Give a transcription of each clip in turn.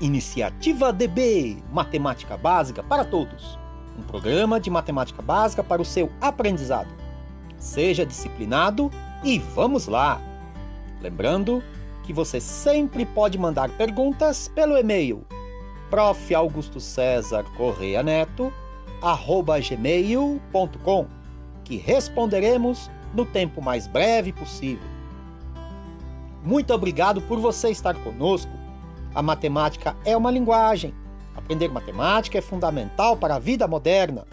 Iniciativa DB Matemática Básica para Todos um programa de matemática básica para o seu aprendizado. Seja disciplinado e vamos lá! Lembrando que você sempre pode mandar perguntas pelo e-mail prof. Augusto César Correia Neto, arroba gmail.com, que responderemos no tempo mais breve possível. Muito obrigado por você estar conosco. A matemática é uma linguagem. Aprender matemática é fundamental para a vida moderna.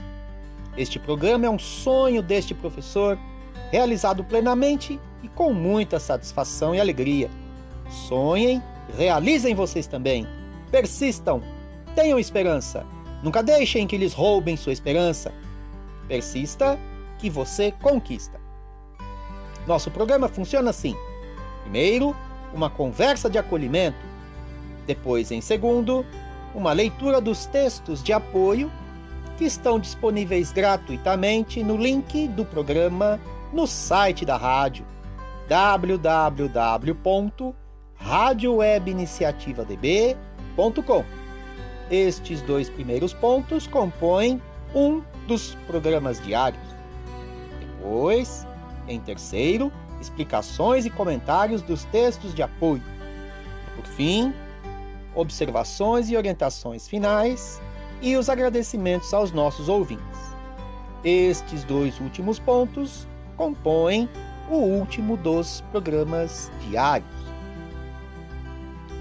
Este programa é um sonho deste professor, realizado plenamente e com muita satisfação e alegria. Sonhem, realizem vocês também. Persistam, tenham esperança. Nunca deixem que lhes roubem sua esperança. Persista, que você conquista. Nosso programa funciona assim: primeiro, uma conversa de acolhimento, depois, em segundo, uma leitura dos textos de apoio que estão disponíveis gratuitamente no link do programa no site da rádio www.radiowebiniciativadb.com. Estes dois primeiros pontos compõem um dos programas diários. Depois, em terceiro, explicações e comentários dos textos de apoio. Por fim, observações e orientações finais e os agradecimentos aos nossos ouvintes. Estes dois últimos pontos compõem o último dos programas diários.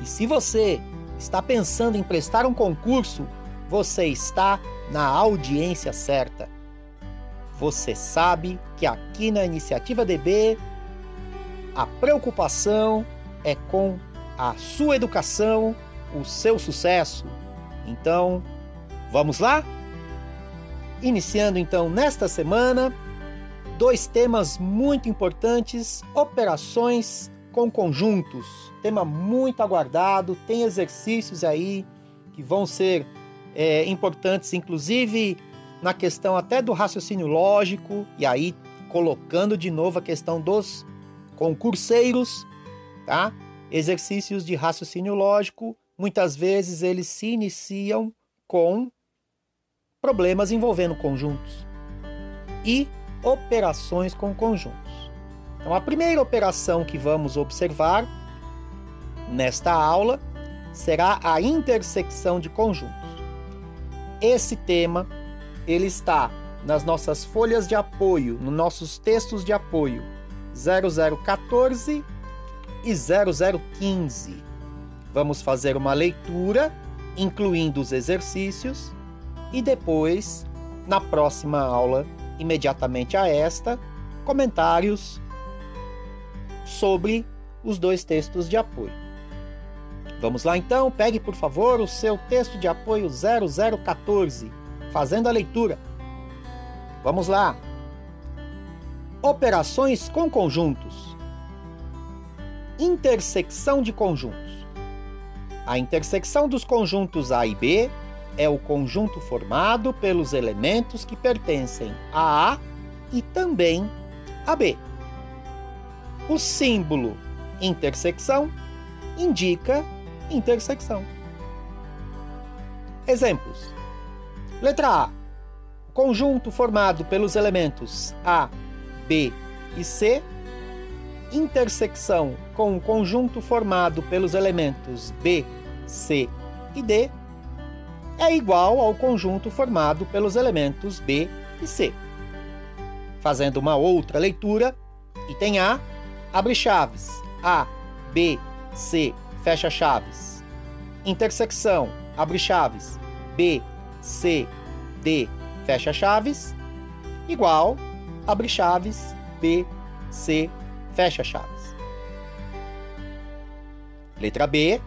E se você está pensando em prestar um concurso, você está na audiência certa. Você sabe que aqui na Iniciativa DB a preocupação é com a sua educação o seu sucesso. Então, vamos lá? Iniciando então nesta semana, dois temas muito importantes: operações com conjuntos. Tema muito aguardado, tem exercícios aí que vão ser é, importantes, inclusive na questão até do raciocínio lógico, e aí colocando de novo a questão dos concurseiros, tá? Exercícios de raciocínio lógico muitas vezes eles se iniciam com problemas envolvendo conjuntos e operações com conjuntos. Então, a primeira operação que vamos observar nesta aula será a intersecção de conjuntos. Esse tema ele está nas nossas folhas de apoio, nos nossos textos de apoio 0014 e 0015. Vamos fazer uma leitura, incluindo os exercícios, e depois, na próxima aula, imediatamente a esta, comentários sobre os dois textos de apoio. Vamos lá então, pegue por favor o seu texto de apoio 0014, fazendo a leitura. Vamos lá. Operações com conjuntos. Intersecção de conjuntos. A intersecção dos conjuntos A e B é o conjunto formado pelos elementos que pertencem a A e também a B. O símbolo intersecção indica intersecção. Exemplos: letra A. Conjunto formado pelos elementos A, B e C intersecção com o conjunto formado pelos elementos B, C e D é igual ao conjunto formado pelos elementos B e C. Fazendo uma outra leitura, item A, abre chaves, A, B, C, fecha chaves. Intersecção, abre chaves, B, C, D, fecha chaves, igual, abre chaves, B, C, fecha chaves. Letra B,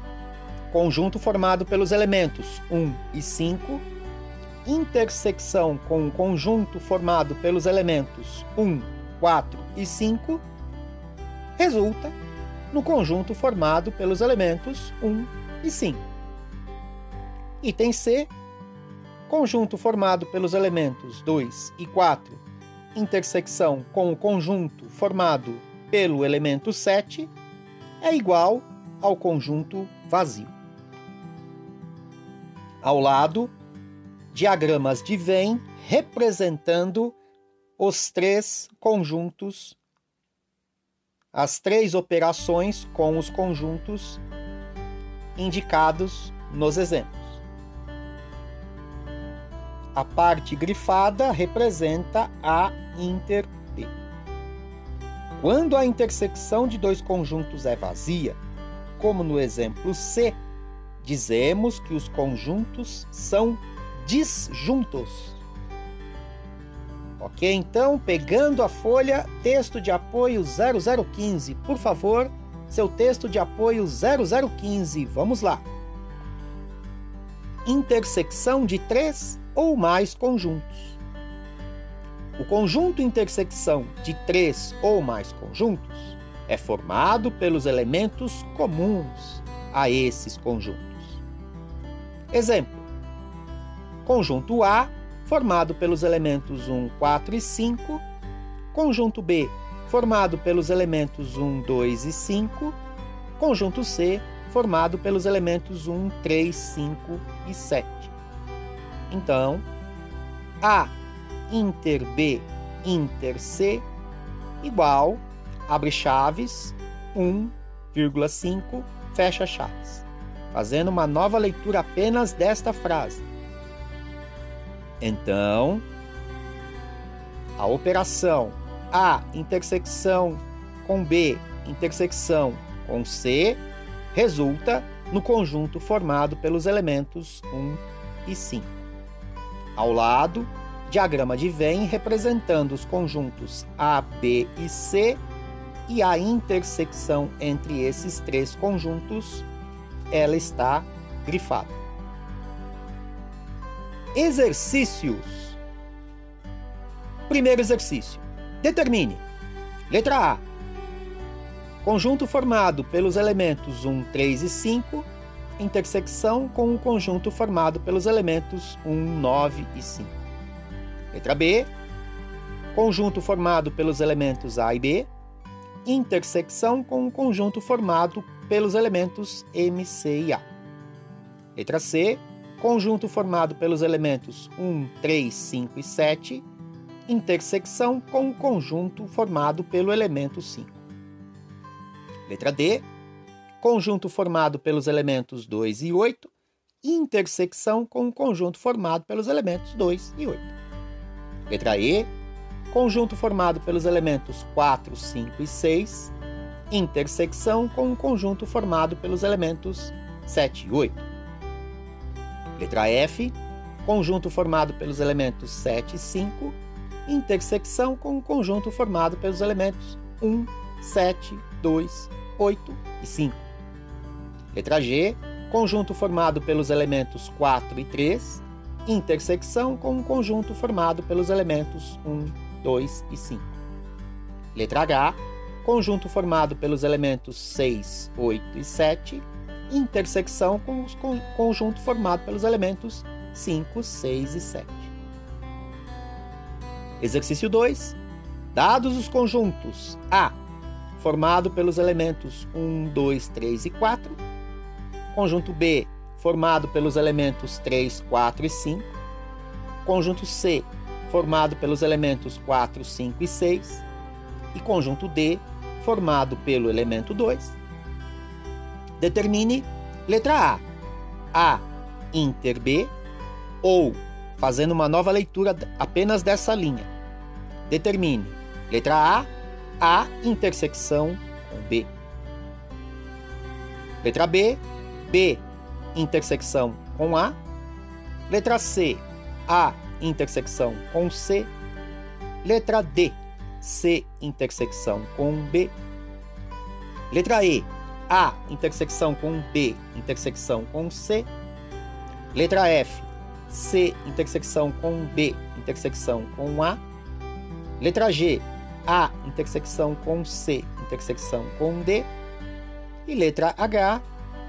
conjunto formado pelos elementos 1 e 5, intersecção com um conjunto formado pelos elementos 1, 4 e 5, resulta no conjunto formado pelos elementos 1 e 5. Item C, conjunto formado pelos elementos 2 e 4, intersecção com o conjunto formado pelo elemento 7, é igual ao conjunto vazio. Ao lado, diagramas de Venn representando os três conjuntos, as três operações com os conjuntos indicados nos exemplos. A parte grifada representa a inter B. Quando a intersecção de dois conjuntos é vazia, como no exemplo C, dizemos que os conjuntos são disjuntos. Ok, então, pegando a folha, texto de apoio 0015, por favor, seu texto de apoio 0015, vamos lá. Intersecção de três ou mais conjuntos. O conjunto intersecção de três ou mais conjuntos é formado pelos elementos comuns a esses conjuntos. Exemplo: conjunto A, formado pelos elementos 1, 4 e 5, conjunto B, formado pelos elementos 1, 2 e 5, conjunto C, formado pelos elementos 1, 3, 5 e 7. Então, A inter B inter C igual, abre chaves, 1,5, fecha chaves. Fazendo uma nova leitura apenas desta frase. Então, a operação A intersecção com B intersecção com C resulta no conjunto formado pelos elementos 1 e 5. Ao lado, diagrama de Venn representando os conjuntos A, B e C e a intersecção entre esses três conjuntos, ela está grifada. Exercícios. Primeiro exercício. Determine. Letra A. Conjunto formado pelos elementos 1, 3 e 5, intersecção com o conjunto formado pelos elementos 1, 9 e 5. Letra B. Conjunto formado pelos elementos A e B, intersecção com o conjunto formado pelos elementos M, C e A. Letra C. Conjunto formado pelos elementos 1, 3, 5 e 7, intersecção com o conjunto formado pelo elemento 5. Letra D. Conjunto formado pelos elementos 2 e 8, intersecção com o conjunto formado pelos elementos 2 e 8. Letra E. Conjunto formado pelos elementos 4, 5 e 6, intersecção com o conjunto formado pelos elementos 7 e 8. Letra F, conjunto formado pelos elementos 7 e 5, intersecção com o conjunto formado pelos elementos 1, 7, 2, 8 e 5. Letra G, conjunto formado pelos elementos 4 e 3, intersecção com o conjunto formado pelos elementos 1, 2 e 5. Letra H, conjunto formado pelos elementos 6, 8 e 7, intersecção com o conjunto formado pelos elementos 5, 6 e 7. Exercício 2. Dados os conjuntos A, formado pelos elementos 1, 2, 3 e 4, conjunto B, formado pelos elementos 3, 4 e 5, conjunto C, formado pelos elementos 4, 5 e 6, e conjunto D, formado pelo elemento 2, Determine letra A, A inter B, ou, fazendo uma nova leitura apenas dessa linha, determine letra A, A intersecção com B. Letra B, B intersecção com A. Letra C, A intersecção com C. Letra D, C intersecção com B. Letra E, a, intersecção com B, intersecção com C. Letra F, C, intersecção com B, intersecção com A. Letra G, A, intersecção com C, intersecção com D. E letra H,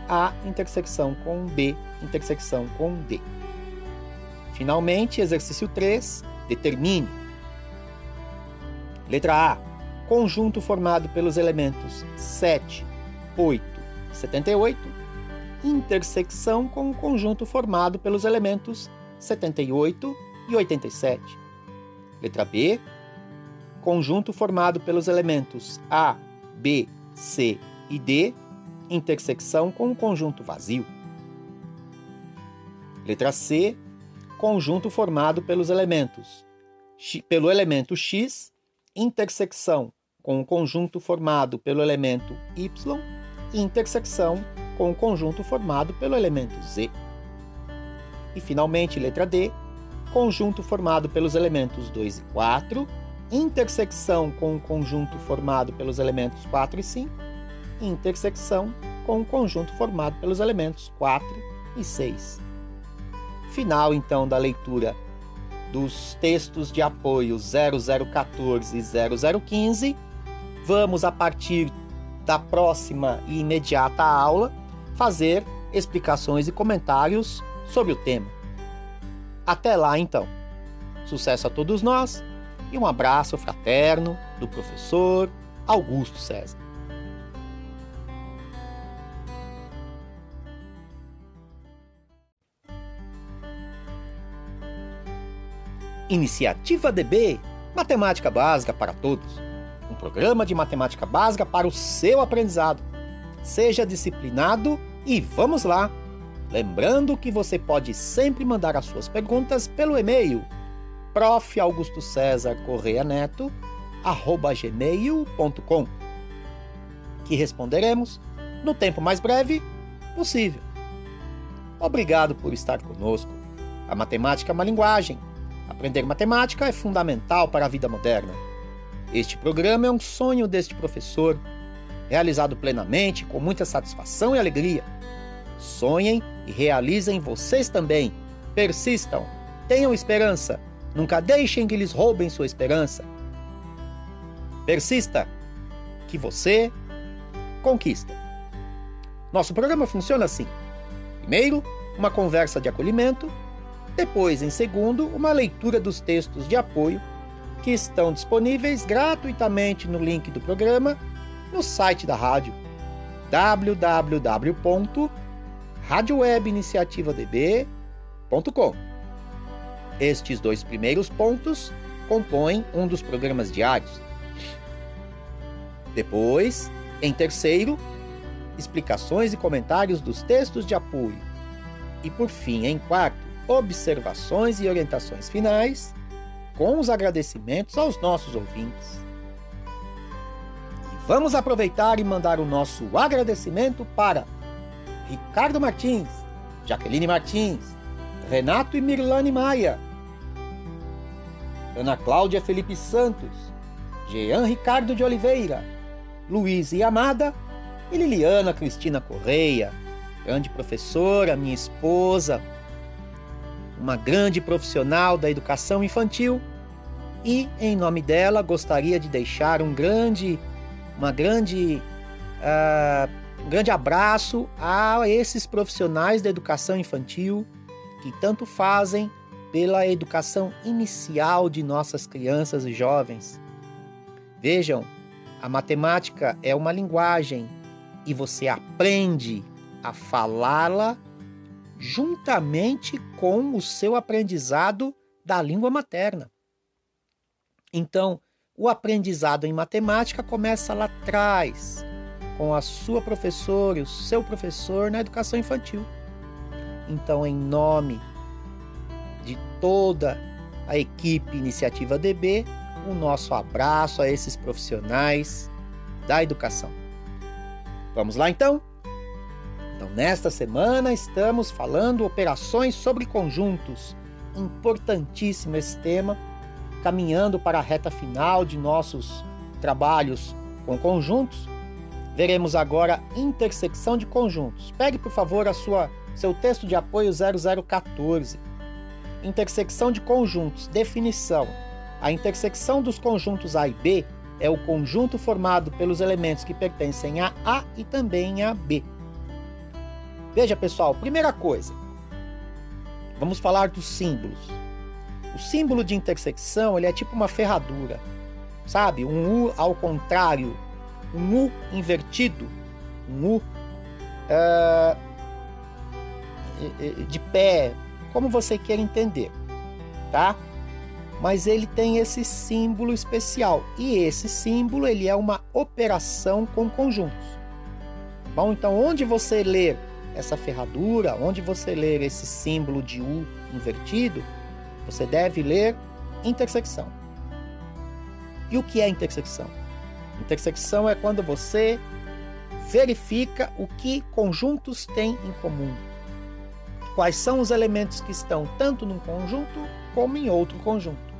A, intersecção com B, intersecção com D. Finalmente, exercício 3, determine. Letra A, conjunto formado pelos elementos 7, 8 e 78, intersecção com o conjunto formado pelos elementos 78 e 87. Letra B, conjunto formado pelos elementos A, B, C e D, intersecção com o conjunto vazio. Letra C, conjunto formado pelos elementos pelo elemento X, intersecção com o conjunto formado pelo elemento Y e intersecção com o conjunto formado pelo elemento Z. E finalmente, letra D, conjunto formado pelos elementos 2 e 4, intersecção com o conjunto formado pelos elementos 4 e 5, e intersecção com o conjunto formado pelos elementos 4 e 6. Final então da leitura dos textos de apoio 0014 e 0015. Vamos a partir da próxima e imediata aula fazer explicações e comentários sobre o tema. Até lá, então. Sucesso a todos nós e um abraço fraterno do professor Augusto César. Iniciativa DB Matemática Básica para Todos um programa de matemática básica para o seu aprendizado. Seja disciplinado e vamos lá! Lembrando que você pode sempre mandar as suas perguntas pelo e-mail prof. Augusto César Correia Neto, arroba gmail.com, que responderemos no tempo mais breve possível. Obrigado por estar conosco. A matemática é uma linguagem. Aprender matemática é fundamental para a vida moderna. Este programa é um sonho deste professor, realizado plenamente, com muita satisfação e alegria. Sonhem e realizem vocês também. Persistam, tenham esperança, nunca deixem que lhes roubem sua esperança. Persista, que você conquista. Nosso programa funciona assim: primeiro, uma conversa de acolhimento, depois, em segundo, uma leitura dos textos de apoio que estão disponíveis gratuitamente no link do programa no site da rádio www.radiowebiniciativadb.com. Estes dois primeiros pontos compõem um dos programas diários. Depois, em terceiro, explicações e comentários dos textos de apoio. E por fim, em quarto, observações e orientações finais com os agradecimentos aos nossos ouvintes. E vamos aproveitar e mandar o nosso agradecimento para Ricardo Martins, Jaqueline Martins, Renato e Mirlane Maia, Ana Cláudia Felipe Santos, Jean Ricardo de Oliveira, Luiz e Amada e Liliana Cristina Correia, grande professora, minha esposa, uma grande profissional da educação infantil, e em nome dela gostaria de deixar um grande, uma grande, uh, um grande abraço a esses profissionais da educação infantil que tanto fazem pela educação inicial de nossas crianças e jovens. Vejam, a matemática é uma linguagem e você aprende a falá-la juntamente com o seu aprendizado da língua materna. Então, o aprendizado em matemática começa lá atrás, com a sua professora e o seu professor na educação infantil. Então, em nome de toda a equipe Iniciativa DB, o nosso abraço a esses profissionais da educação. Vamos lá então? Então, nesta semana estamos falando operações sobre conjuntos. Importantíssimo esse tema, caminhando para a reta final de nossos trabalhos com conjuntos. Veremos agora intersecção de conjuntos. Pegue, por favor, a sua seu texto de apoio 0014. Intersecção de conjuntos. Definição. A intersecção dos conjuntos A e B é o conjunto formado pelos elementos que pertencem a A e também a B. Veja, pessoal, primeira coisa, vamos falar dos símbolos. O símbolo de intersecção ele é tipo uma ferradura, sabe? Um U ao contrário, um U invertido, um U uh, de pé, como você quer entender, tá? Mas ele tem esse símbolo especial e esse símbolo ele é uma operação com conjuntos. Bom, então onde você ler essa ferradura, onde você ler esse símbolo de U invertido, você deve ler intersecção. E o que é intersecção? Intersecção é quando você verifica o que conjuntos têm em comum. Quais são os elementos que estão tanto num conjunto como em outro conjunto.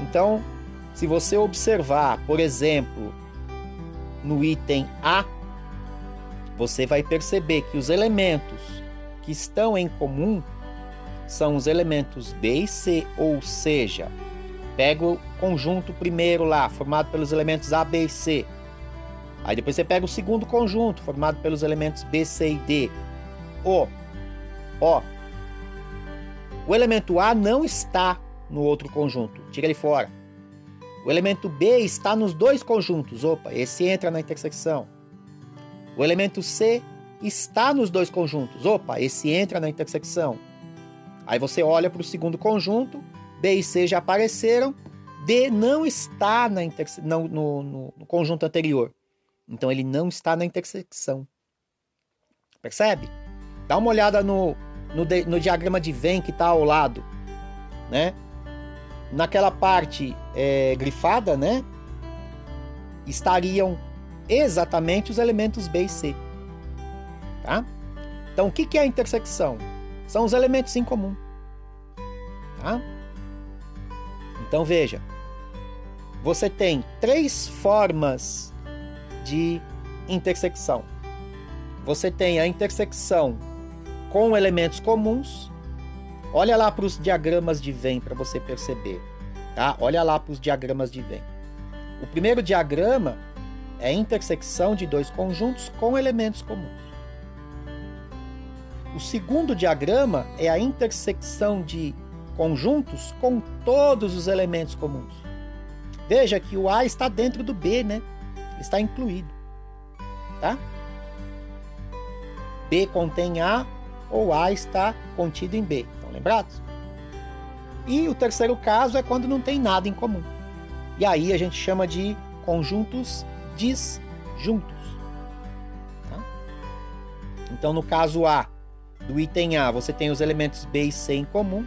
Então, se você observar, por exemplo, no item A, você vai perceber que os elementos que estão em comum são os elementos B e C, ou seja, pega o conjunto primeiro lá, formado pelos elementos A, B e C. Aí depois você pega o segundo conjunto, formado pelos elementos B, C e D. O, ó, o elemento A não está no outro conjunto, tira ele fora. O elemento B está nos dois conjuntos, opa, esse entra na intersecção. O elemento C está nos dois conjuntos, opa, esse entra na intersecção. Aí você olha para o segundo conjunto, B e C já apareceram, D não está na interse... não, no, no, no conjunto anterior. Então ele não está na intersecção. Percebe? Dá uma olhada no, no, no diagrama de Venn que está ao lado, né? Naquela parte é, grifada, né? Estariam exatamente os elementos B e C, tá? Então o que, é a intersecção? São os elementos em comum, tá? Então veja, você tem três formas de intersecção. Você tem a intersecção com elementos comuns. Olha lá para os diagramas de Venn para você perceber, tá? Olha lá para os diagramas de Venn. O primeiro diagrama é a intersecção de dois conjuntos com elementos comuns. O segundo diagrama é a intersecção de conjuntos com todos os elementos comuns. Veja que o A está dentro do B, né? Está incluído. Tá? B contém A ou A está contido em B. Estão lembrados? E o terceiro caso é quando não tem nada em comum. E aí a gente chama de conjuntos disjuntos. Tá? Então, no caso A, do item A, você tem os elementos B e C em comum.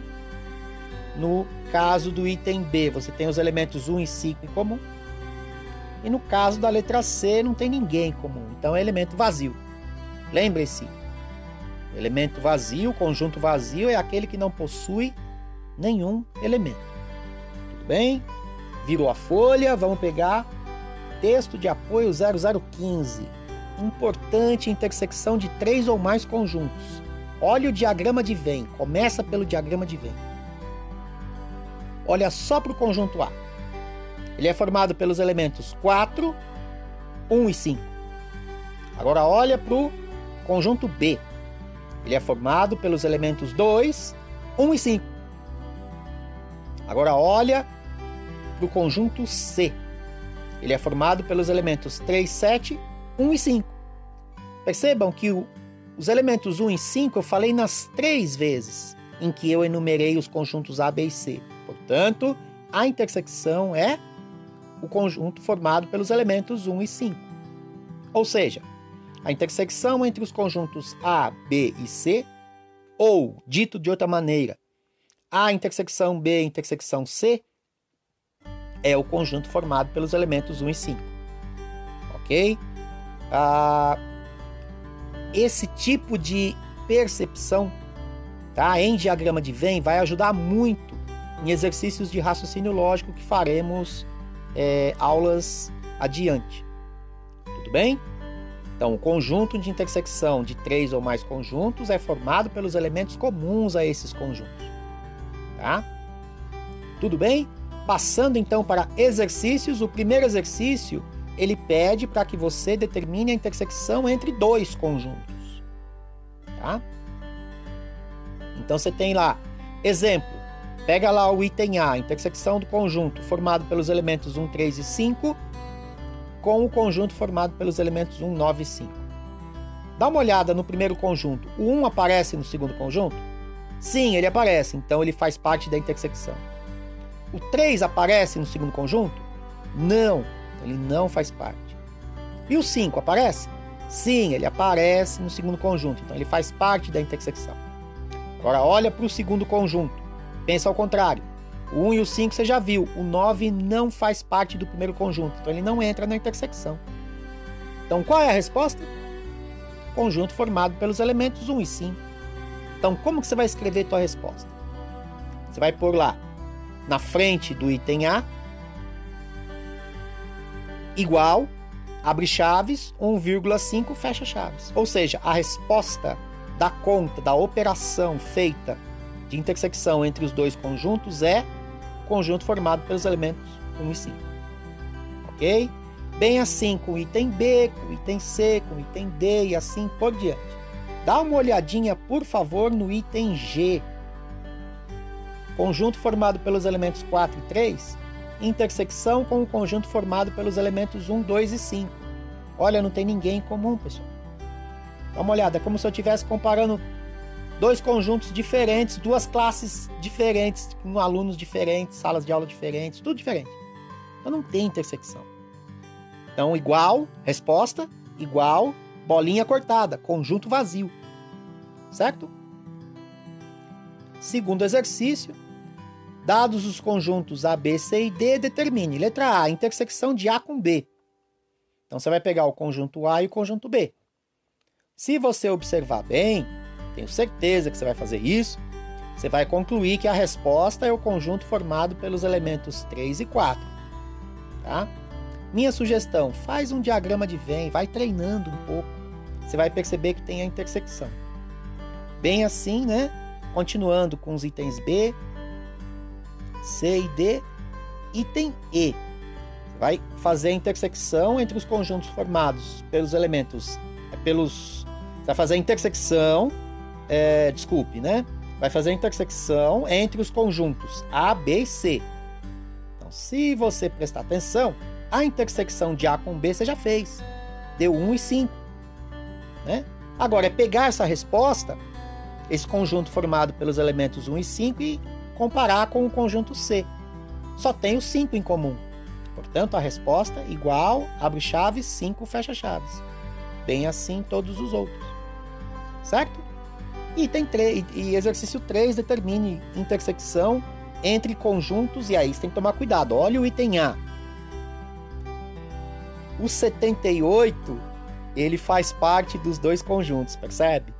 No caso do item B, você tem os elementos 1 e 5 em comum. E no caso da letra C, não tem ninguém em comum. Então é elemento vazio. Lembre-se, elemento vazio, conjunto vazio, é aquele que não possui nenhum elemento. Tudo bem? Virou a folha, vamos pegar texto de apoio 0015. Importante intersecção de três ou mais conjuntos. Olha o diagrama de Venn. Começa pelo diagrama de Venn. Olha só para o conjunto A. Ele é formado pelos elementos 4, 1 e 5. Agora olha para o conjunto B. Ele é formado pelos elementos 2, 1 e 5. Agora olha para o conjunto C. Ele é formado pelos elementos 3, 7, 1 e 5. Percebam que o, os elementos 1 e 5 eu falei nas três vezes em que eu enumerei os conjuntos A, B e C. Portanto, a intersecção é o conjunto formado pelos elementos 1 e 5. Ou seja, a intersecção entre os conjuntos A, B e C, ou, dito de outra maneira, a intersecção B intersecção C, é o conjunto formado pelos elementos 1 e 5. Ok? Ah, esse tipo de percepção tá, em diagrama de Venn vai ajudar muito em exercícios de raciocínio lógico que faremos é, aulas adiante. Tudo bem? Então, o conjunto de intersecção de três ou mais conjuntos é formado pelos elementos comuns a esses conjuntos. Tá? Tudo bem? Passando então para exercícios, o primeiro exercício ele pede para que você determine a intersecção entre dois conjuntos. Tá? Então você tem lá, exemplo, Pega lá o item A, intersecção do conjunto formado pelos elementos 1, 3 e 5 com o conjunto formado pelos elementos 1, 9 e 5. Dá uma olhada no primeiro conjunto. O 1 aparece no segundo conjunto? Sim, ele aparece, então ele faz parte da intersecção. O 3 aparece no segundo conjunto? Não, ele não faz parte. E o 5 aparece? Sim, ele aparece no segundo conjunto, então ele faz parte da intersecção. Agora olha para o segundo conjunto. Pensa ao contrário. O 1 e o 5 você já viu. O 9 não faz parte do primeiro conjunto, então ele não entra na intersecção. Então qual é a resposta? Conjunto formado pelos elementos 1 e 5. Então como que você vai escrever tua resposta? Você vai pôr lá na frente do item A igual abre chaves 1,5 fecha chaves. Ou seja, a resposta da conta da operação feita de intersecção entre os dois conjuntos é conjunto formado pelos elementos 1 e 5. OK? Bem assim com item B, com item C, com item D e assim por diante. Dá uma olhadinha, por favor, no item G. Conjunto formado pelos elementos 4 e 3, intersecção com o conjunto formado pelos elementos 1, 2 e 5. Olha, não tem ninguém em comum, pessoal. Dá uma olhada, é como se eu estivesse comparando dois conjuntos diferentes, duas classes diferentes, com alunos diferentes, salas de aula diferentes, tudo diferente. Então não tem intersecção. Então, igual, resposta, igual, bolinha cortada, conjunto vazio. Certo? Segundo exercício, dados os conjuntos A, B, C e D, determine. Letra A, intersecção de A com B. Então você vai pegar o conjunto A e o conjunto B. Se você observar bem, tenho certeza que você vai fazer isso, você vai concluir que a resposta é o conjunto formado pelos elementos 3 e 4. Tá? Minha sugestão, faz um diagrama de Venn, vai treinando um pouco. Você vai perceber que tem a intersecção. Bem assim, né? Continuando com os itens B, C e D, item E. Vai fazer a intersecção entre os conjuntos formados pelos elementos, é, pelos, você vai fazer a intersecção, é, desculpe, né? Vai fazer a intersecção entre os conjuntos A, B e C. Então, se você prestar atenção, a intersecção de A com B você já fez. Deu 1 e 5. Né? Agora é pegar essa resposta, esse conjunto formado pelos elementos 1 e 5 e comparar com o conjunto C. Só tem o 5 em comum. Portanto, a resposta é igual, abre chaves, 5 fecha chaves. Bem assim todos os outros. Certo? Item 3, e exercício 3 determine intersecção entre conjuntos, e aí você tem que tomar cuidado. Olha o item A. O 78, ele faz parte dos dois conjuntos, percebe?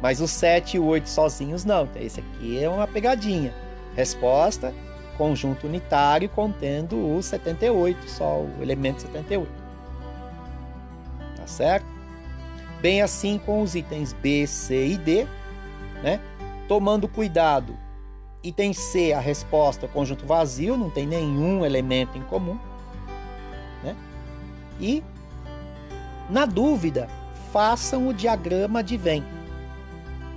Mas o 7 e o 8 sozinhos não. Então, esse aqui é uma pegadinha. Resposta: conjunto unitário contendo o 78, só o elemento 78. Tá certo? Bem assim com os itens B, C e D, né? Tomando cuidado. Item C, a resposta é conjunto vazio, não tem nenhum elemento em comum. E, na dúvida, façam o diagrama de Venn.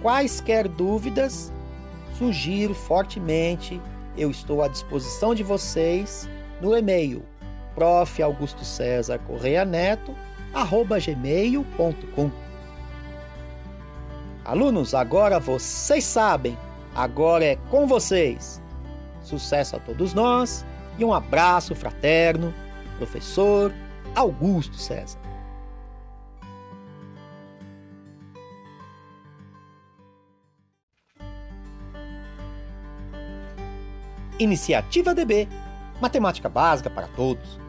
Quaisquer dúvidas, sugiro fortemente, eu estou à disposição de vocês no e-mail prof. Augusto César Correia Neto, arroba gmail.com. Alunos, agora vocês sabem, agora é com vocês. Sucesso a todos nós e um abraço fraterno, professor Augusto César. Iniciativa DB Matemática Básica para Todos.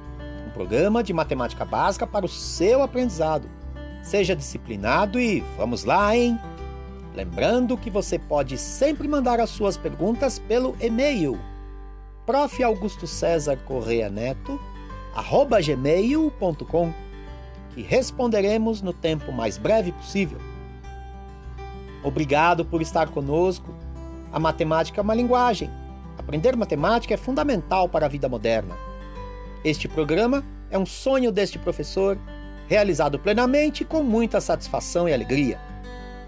Um programa de matemática básica para o seu aprendizado. Seja disciplinado e vamos lá, hein? Lembrando que você pode sempre mandar as suas perguntas pelo e-mail prof. Augusto César Correia Neto gmail.com, que responderemos no tempo mais breve possível. Obrigado por estar conosco. A matemática é uma linguagem. Aprender matemática é fundamental para a vida moderna. Este programa é um sonho deste professor, realizado plenamente com muita satisfação e alegria.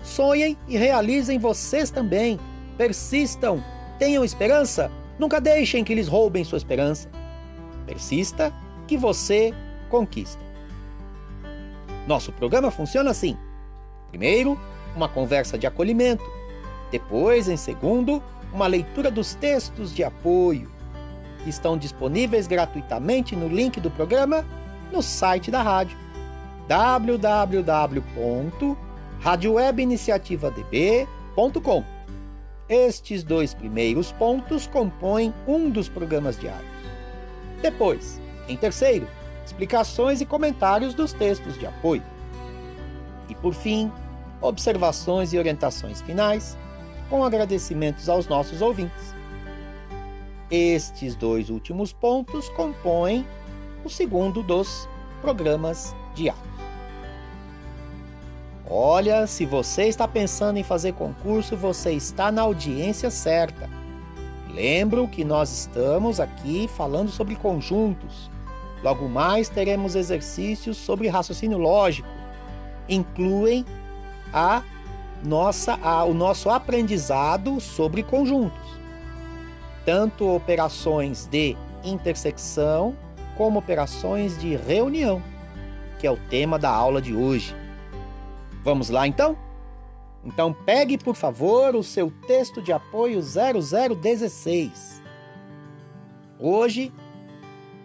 Sonhem e realizem vocês também. Persistam, tenham esperança, nunca deixem que lhes roubem sua esperança. Persista que você conquista. Nosso programa funciona assim: Primeiro, uma conversa de acolhimento. Depois, em segundo, uma leitura dos textos de apoio, que estão disponíveis gratuitamente no link do programa no site da rádio www.radiowebiniciativadb.com. Estes dois primeiros pontos compõem um dos programas diários. Depois, em terceiro, explicações e comentários dos textos de apoio. E por fim, observações e orientações finais, com agradecimentos aos nossos ouvintes. Estes dois últimos pontos compõem o segundo dos programas diários. Olha, se você está pensando em fazer concurso, você está na audiência certa. Lembro que nós estamos aqui falando sobre conjuntos. Logo mais teremos exercícios sobre raciocínio lógico. Incluem a nossa, a, o nosso aprendizado sobre conjuntos. Tanto operações de intersecção como operações de reunião, que é o tema da aula de hoje. Vamos lá então? Então pegue, por favor, o seu texto de apoio 0016. Hoje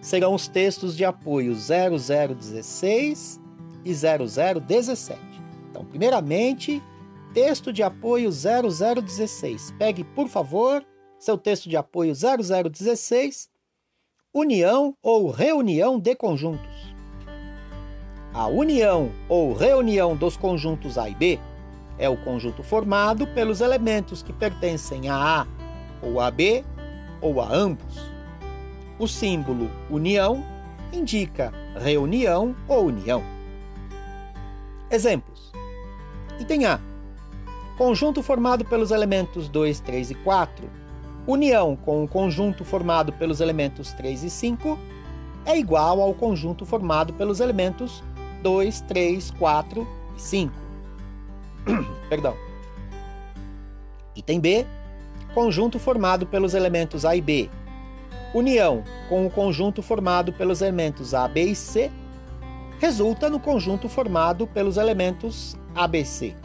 serão os textos de apoio 0016 e 0017. Então, primeiramente, texto de apoio 0016. Pegue, por favor, seu texto de apoio 0016, união ou reunião de conjuntos. A união ou reunião dos conjuntos A e B é o conjunto formado pelos elementos que pertencem a A ou a B ou a ambos. O símbolo união indica reunião ou união. Exemplos: Item A. Conjunto formado pelos elementos 2, 3 e 4. União com o conjunto formado pelos elementos 3 e 5 é igual ao conjunto formado pelos elementos 2, 3, 4 e 5. Perdão. Item B. Conjunto formado pelos elementos A e B. União com o conjunto formado pelos elementos A, B e C resulta no conjunto formado pelos elementos ABC.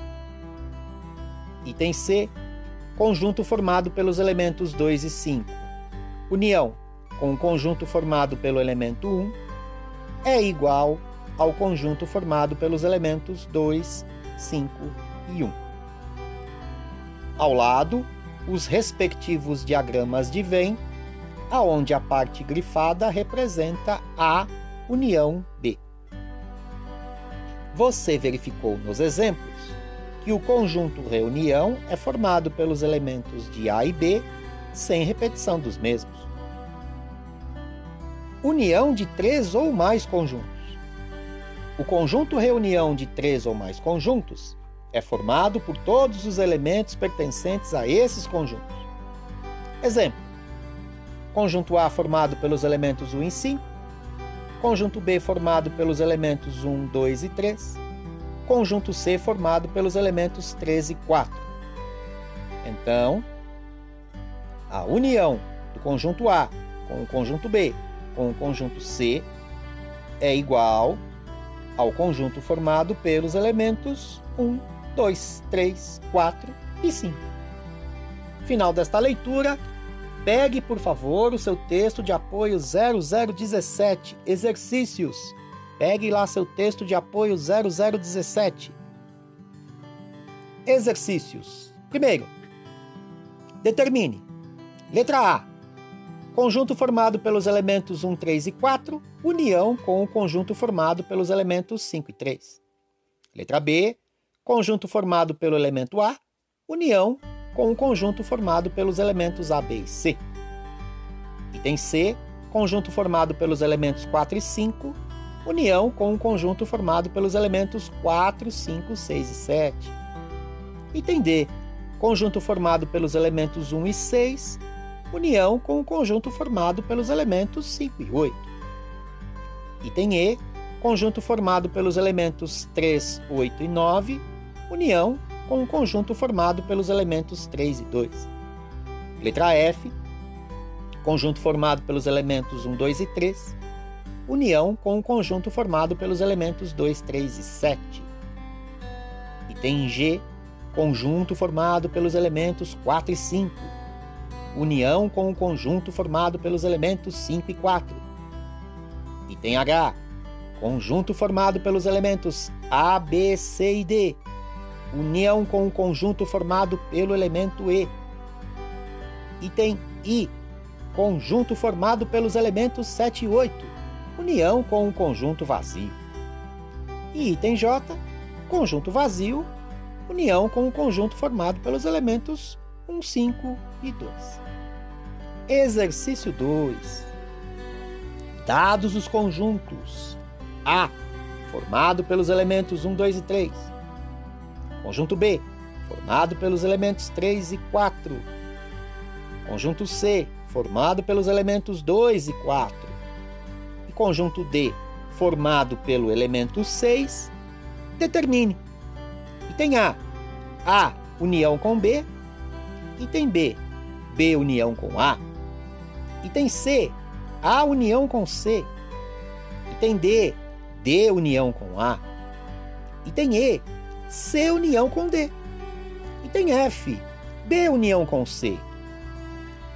Item C. Conjunto formado pelos elementos 2 e 5. União com o conjunto formado pelo elemento 1 é igual ao conjunto formado pelos elementos 2, 5 e 1. Ao lado, os respectivos diagramas de Venn, aonde a parte grifada representa A união B. Você verificou nos exemplos que o conjunto reunião é formado pelos elementos de A e B sem repetição dos mesmos. União de três ou mais conjuntos. O conjunto reunião de três ou mais conjuntos é formado por todos os elementos pertencentes a esses conjuntos. Exemplo: conjunto A formado pelos elementos 1 e 5, conjunto B formado pelos elementos 1, 2 e 3, conjunto C formado pelos elementos 3 e 4. Então, a união do conjunto A com o conjunto B com o conjunto C é igual ao conjunto formado pelos elementos 1, 2, 3, 4 e 5. Final desta leitura, pegue, por favor, o seu texto de apoio 0017, exercícios. Pegue lá seu texto de apoio 0017. Exercícios. Primeiro, determine. Letra A Conjunto formado pelos elementos 1, 3 e 4, união com o conjunto formado pelos elementos 5 e 3. Letra B. Conjunto formado pelo elemento A, união com o conjunto formado pelos elementos A, B e C. Item C. Conjunto formado pelos elementos 4 e 5, união com o conjunto formado pelos elementos 4, 5, 6 e 7. Item D. Conjunto formado pelos elementos 1 e 6, união com o conjunto formado pelos elementos 5 e 8. Item E, conjunto formado pelos elementos 3, 8 e 9, união com o conjunto formado pelos elementos 3 e 2. Letra F, conjunto formado pelos elementos 1, 2 e 3, união com o conjunto formado pelos elementos 2, 3 e 7. Item G, conjunto formado pelos elementos 4 e 5. União com o conjunto formado pelos elementos 5 e 4. Item H, conjunto formado pelos elementos A, B, C e D. União com o conjunto formado pelo elemento E. Item I, conjunto formado pelos elementos 7 e 8. União com o conjunto vazio. E item J, conjunto vazio, união com o conjunto formado pelos elementos 1, 5 e 2. Exercício 2. Dados os conjuntos A, formado pelos elementos 1, 2 e 3. Conjunto B, formado pelos elementos 3 e 4. Conjunto C, formado pelos elementos 2 e 4. Conjunto D, formado pelo elemento 6, determine. Item A, A união com B. Item B, B união com A. Item C, A união com C. Item D, D união com A. Item E, C união com D. Item F, B união com C.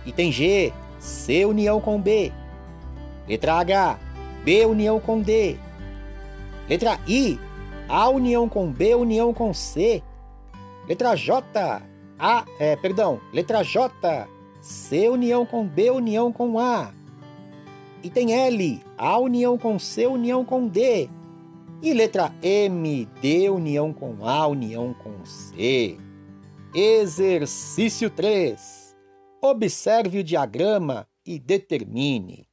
Item G, C união com B. Letra H, B união com D. Letra I, A união com B união com C. Letra J, A, é, perdão, letra J, C união com B união com A. Item L, A união com C união com D. E letra M, D união com A união com C. Exercício 3. Observe o diagrama e determine.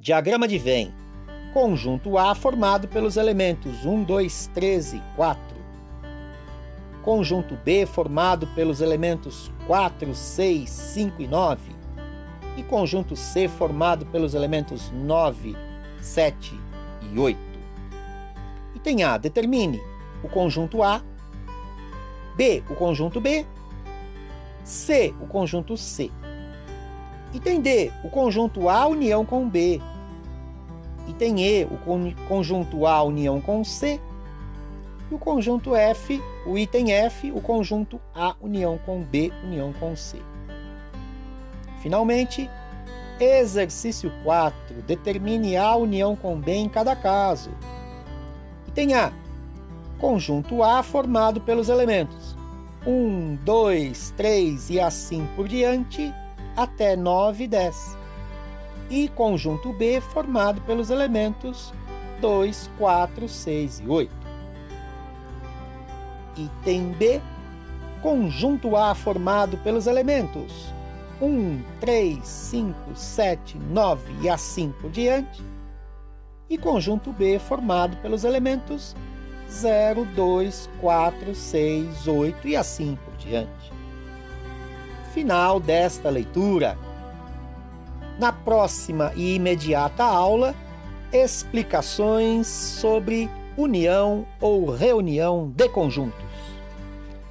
Diagrama de Venn. Conjunto A formado pelos elementos 1, 2, 3 e 4. Conjunto B formado pelos elementos 4, 6, 5 e 9. E conjunto C formado pelos elementos 9, 7 e 8. Item A. Determine o conjunto A. B. O conjunto B. C. O conjunto C. Item D. O conjunto A união com B. Item E. O conjunto A união com C. E o conjunto F, o item F, o conjunto A união com B união com C. Finalmente, exercício 4. Determine A união com B em cada caso. Item A. Conjunto A formado pelos elementos 1, 2, 3 e assim por diante até 9 e 10. E conjunto B formado pelos elementos 2, 4, 6 e 8. Item B. Conjunto A formado pelos elementos 1, 3, 5, 7, 9 e assim por diante. E conjunto B formado pelos elementos 0, 2, 4, 6, 8 e assim por diante. Final desta leitura. Na próxima e imediata aula, explicações sobre união ou reunião de conjuntos.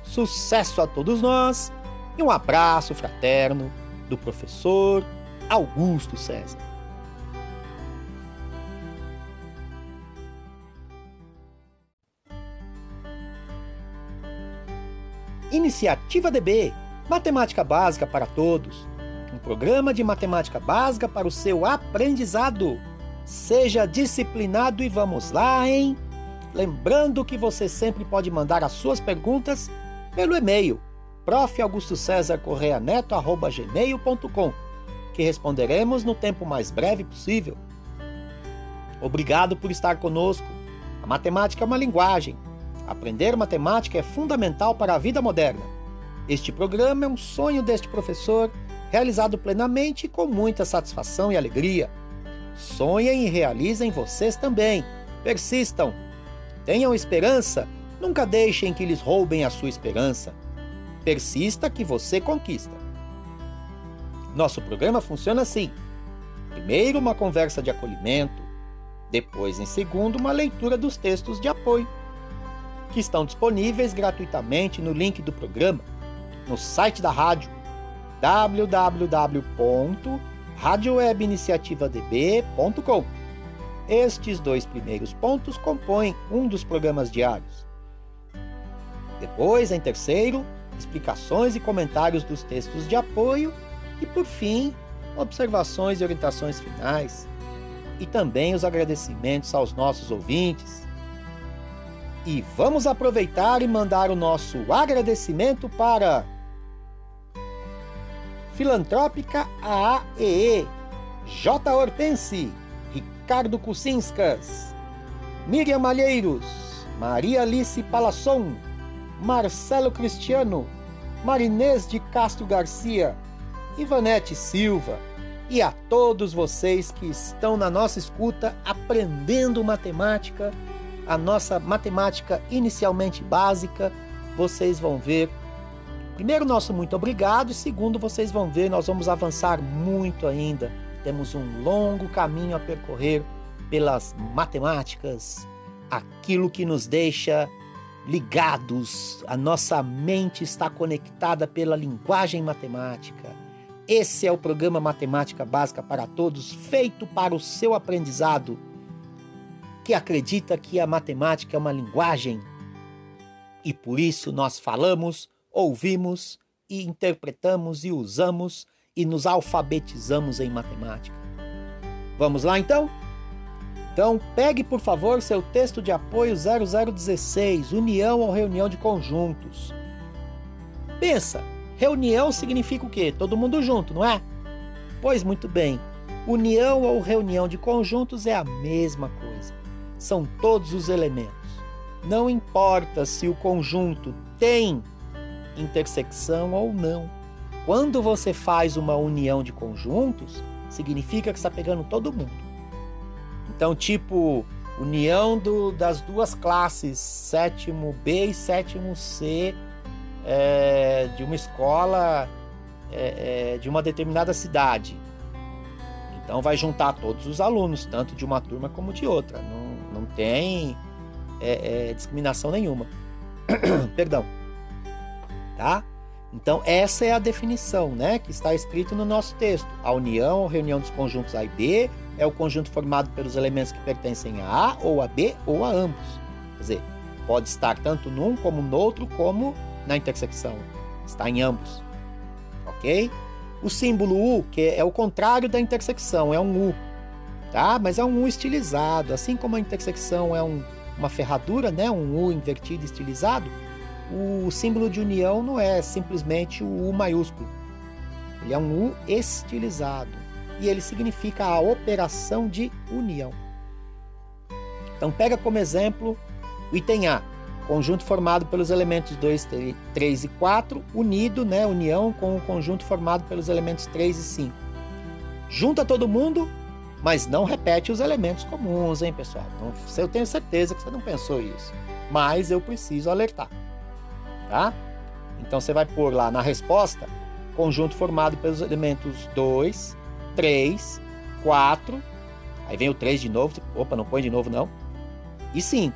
Sucesso a todos nós e um abraço fraterno do professor Augusto César. Iniciativa DB Matemática Básica para Todos um programa de matemática básica para o seu aprendizado. Seja disciplinado e vamos lá, hein? Lembrando que você sempre pode mandar as suas perguntas pelo e-mail profaugustocesarcorreaneto.gmail.com que responderemos no tempo mais breve possível. Obrigado por estar conosco. A matemática é uma linguagem. Aprender matemática é fundamental para a vida moderna. Este programa é um sonho deste professor, realizado plenamente com muita satisfação e alegria. Sonhem e realizem vocês também. Persistam. Tenham esperança. Nunca deixem que lhes roubem a sua esperança. Persista que você conquista. Nosso programa funciona assim: primeiro, uma conversa de acolhimento, depois, em segundo, uma leitura dos textos de apoio, que estão disponíveis gratuitamente no link do programa, no site da rádio www.radiowebiniciativadb.com. Estes dois primeiros pontos compõem um dos programas diários. Depois, em terceiro, explicações e comentários dos textos de apoio. E por fim, observações e orientações finais. E também os agradecimentos aos nossos ouvintes. E vamos aproveitar e mandar o nosso agradecimento para Filantrópica AAEE, J. Hortense, Ricardo Kucinskas, Miriam Malheiros, Maria Alice Palasson, Marcelo Cristiano, Marinês de Castro Garcia, Ivanete Silva. E a todos vocês que estão na nossa escuta aprendendo matemática, a nossa matemática inicialmente básica, vocês vão ver Primeiro, nosso muito obrigado, e segundo, vocês vão ver, nós vamos avançar muito ainda. Temos um longo caminho a percorrer pelas matemáticas, aquilo que nos deixa ligados, a nossa mente está conectada pela linguagem matemática. Esse é o programa Matemática Básica para Todos, feito para o seu aprendizado, que acredita que a matemática é uma linguagem e por isso nós falamos ouvimos e interpretamos e usamos e nos alfabetizamos em matemática. Vamos lá então? Então, pegue por favor seu texto de apoio 0016, União ou Reunião de Conjuntos. Pensa, reunião significa o quê? Todo mundo junto, não é? Pois muito bem, união ou reunião de conjuntos é a mesma coisa. São todos os elementos. Não importa se o conjunto tem intersecção ou não. Quando você faz uma união de conjuntos, significa que está pegando todo mundo. Então, tipo, união do, das duas classes, sétimo B e sétimo C, é, de uma escola é, é, de uma determinada cidade. Então, vai juntar todos os alunos, tanto de uma turma como de outra. Não, não tem é, é, discriminação nenhuma. Perdão tá? Então essa é a definição, né, que está escrito no nosso texto. A união ou reunião dos conjuntos A e B é o conjunto formado pelos elementos que pertencem a A ou a B ou a ambos. Quer dizer, pode estar tanto num como no outro, como na intersecção. Está em ambos. OK? O símbolo U, que é o contrário da intersecção, é um U, tá? Mas é um U estilizado, assim como a intersecção é um, uma ferradura, né, um U invertido estilizado o símbolo de união não é simplesmente o U maiúsculo. Ele é um U estilizado e ele significa a operação de união. Então pega como exemplo o item A, conjunto formado pelos elementos 2, 3 e 4, unido, né, união com o conjunto formado pelos elementos 3 e 5. Junta todo mundo, mas não repete os elementos comuns, hein, pessoal? Então, eu tenho certeza que você não pensou isso, mas eu preciso alertar tá? Então você vai pôr lá na resposta conjunto formado pelos elementos 2, 3, 4, aí vem o 3 de novo, opa, não põe de novo não, e 5.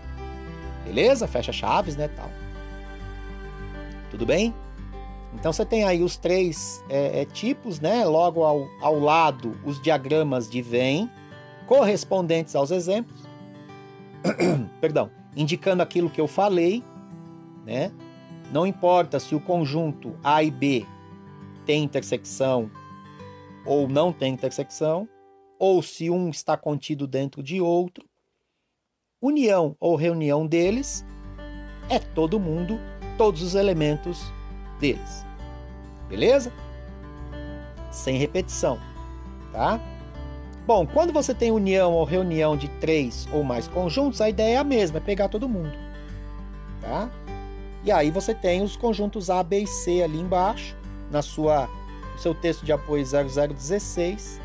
Beleza? Fecha chaves, né, tal. Tudo bem? Então você tem aí os três é, é, tipos, né? Logo ao, ao lado, os diagramas de Venn, correspondentes aos exemplos. Perdão, indicando aquilo que eu falei, né? Não importa se o conjunto A e B tem intersecção ou não tem intersecção, ou se um está contido dentro de outro, união ou reunião deles é todo mundo, todos os elementos deles. Beleza? Sem repetição, tá? Bom, quando você tem união ou reunião de três ou mais conjuntos, a ideia é a mesma, é pegar todo mundo, tá? E aí você tem os conjuntos A, B e C ali embaixo, na sua no seu texto de apoio 0016,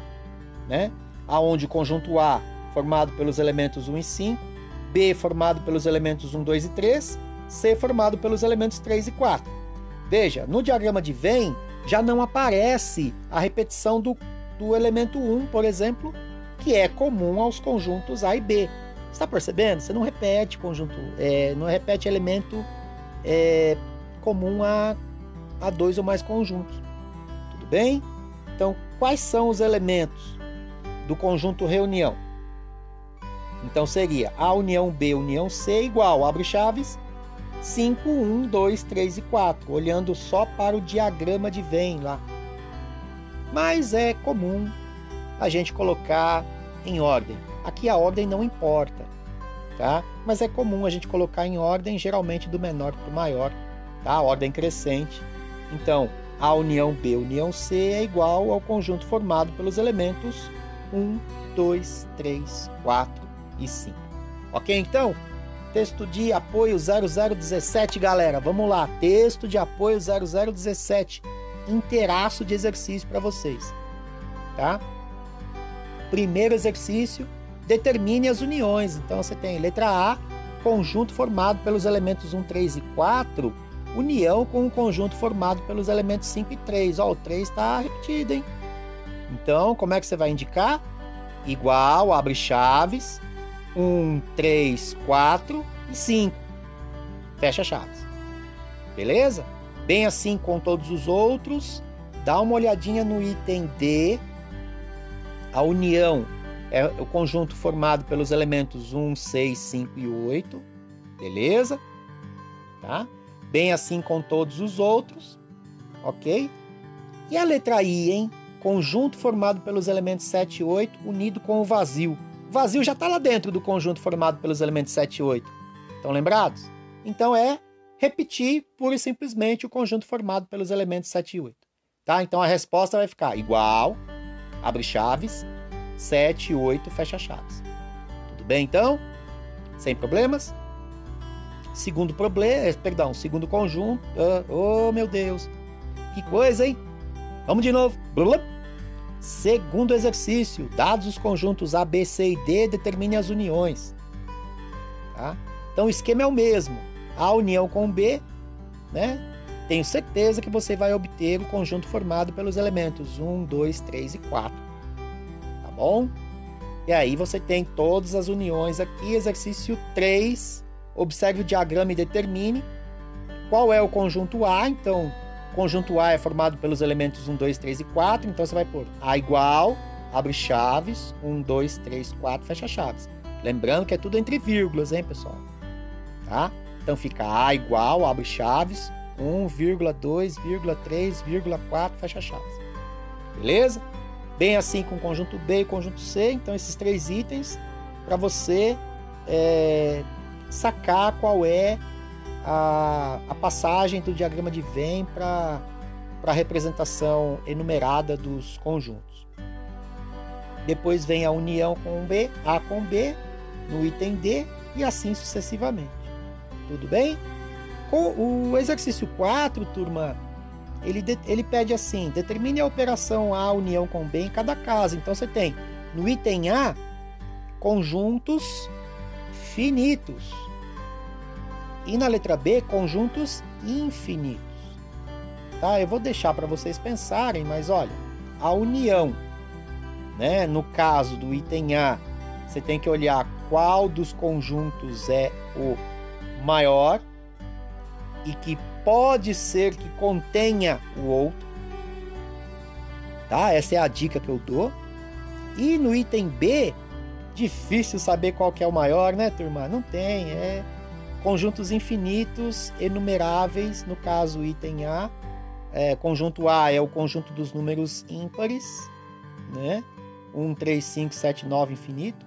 né? Aonde o conjunto A formado pelos elementos 1 e 5, B formado pelos elementos 1, 2 e 3, C formado pelos elementos 3 e 4. Veja, no diagrama de Venn já não aparece a repetição do, do elemento 1, por exemplo, que é comum aos conjuntos A e B. Está percebendo? Você não repete conjunto, é, não repete elemento é comum a, a dois ou mais conjuntos. Tudo bem? Então, quais são os elementos do conjunto reunião? Então seria A união B união C igual, abre chaves, 5, 1, 2, 3 e 4, olhando só para o diagrama de Venn lá. Mas é comum a gente colocar em ordem. Aqui a ordem não importa, tá? Mas é comum a gente colocar em ordem, geralmente do menor para o maior, tá? Ordem crescente. Então, a união B, união C é igual ao conjunto formado pelos elementos 1, 2, 3, 4 e 5. Ok, então? Texto de apoio 0017, galera. Vamos lá. Texto de apoio 0017. Inteiraço de exercício para vocês. Tá? Primeiro exercício, determine as uniões. Então você tem letra A, conjunto formado pelos elementos 1, 3 e 4, união com o conjunto formado pelos elementos 5 e 3. Ó, o 3 está repetido, hein? Então, como é que você vai indicar? Igual, abre chaves, 1, 3, 4 e 5. Fecha chaves. Beleza? Bem assim com todos os outros. Dá uma olhadinha no item D. A união é o conjunto formado pelos elementos 1, 6, 5 e 8. Beleza? Tá? Bem assim com todos os outros. Ok? E a letra I, hein? Conjunto formado pelos elementos 7 e 8 unido com o vazio vazio já está lá dentro do conjunto formado pelos elementos 7 e 8. Estão lembrados? Então é repetir pura e simplesmente o conjunto formado pelos elementos 7 e 8. Tá? Então a resposta vai ficar igual, abre chaves, 7 e 8, fecha chaves. Tudo bem então? Sem problemas? Segundo problema, eh, perdão, segundo conjunto. Oh, meu Deus. Que coisa, hein? Vamos de novo. Blum. Segundo exercício, dados os conjuntos A, B, C e D, determine as uniões. Tá? Então o esquema é o mesmo. A união com B, né? Tenho certeza que você vai obter o conjunto formado pelos elementos 1, 2, 3 e 4. Bom? E aí você tem todas as uniões aqui. Exercício 3. Observe o diagrama e determine qual é o conjunto A. Então, conjunto A é formado pelos elementos 1, 2, 3 e 4, então você vai pôr A igual, abre chaves, 1, 2, 3, 4, fecha chaves. Lembrando que é tudo entre vírgulas, hein, pessoal? Tá? Então fica A igual, abre chaves, 1,2,3,4, fecha chaves. Beleza? Bem assim com o conjunto B e conjunto C, então esses três itens para você é, sacar qual é a, a passagem do diagrama de Venn para a representação enumerada dos conjuntos. Depois vem a união com B, A com B, no item D, e assim sucessivamente. Tudo bem? Com o exercício 4, turma, ele, ele pede assim: determine a operação A união com B em cada caso. Então você tem no item A conjuntos finitos. E na letra B, conjuntos infinitos. Tá? Eu vou deixar para vocês pensarem, mas olha, a união, né? No caso do item A, você tem que olhar qual dos conjuntos é o maior e que pode ser que contenha o outro. Tá? Essa é a dica que eu dou. E no item B, difícil saber qual que é o maior, né, turma? Não tem, é Conjuntos infinitos enumeráveis, no caso item A. É, conjunto A é o conjunto dos números ímpares, né? 1, 3, 5, 7, 9 infinito.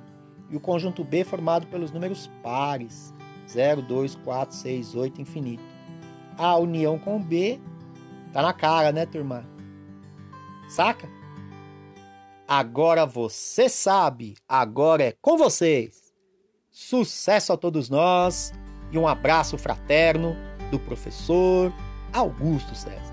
E o conjunto B formado pelos números pares, 0, 2, 4, 6, 8 infinito. A união com B tá na cara, né, turma? Saca? Agora você sabe, agora é com vocês. Sucesso a todos nós e um abraço fraterno do professor Augusto César.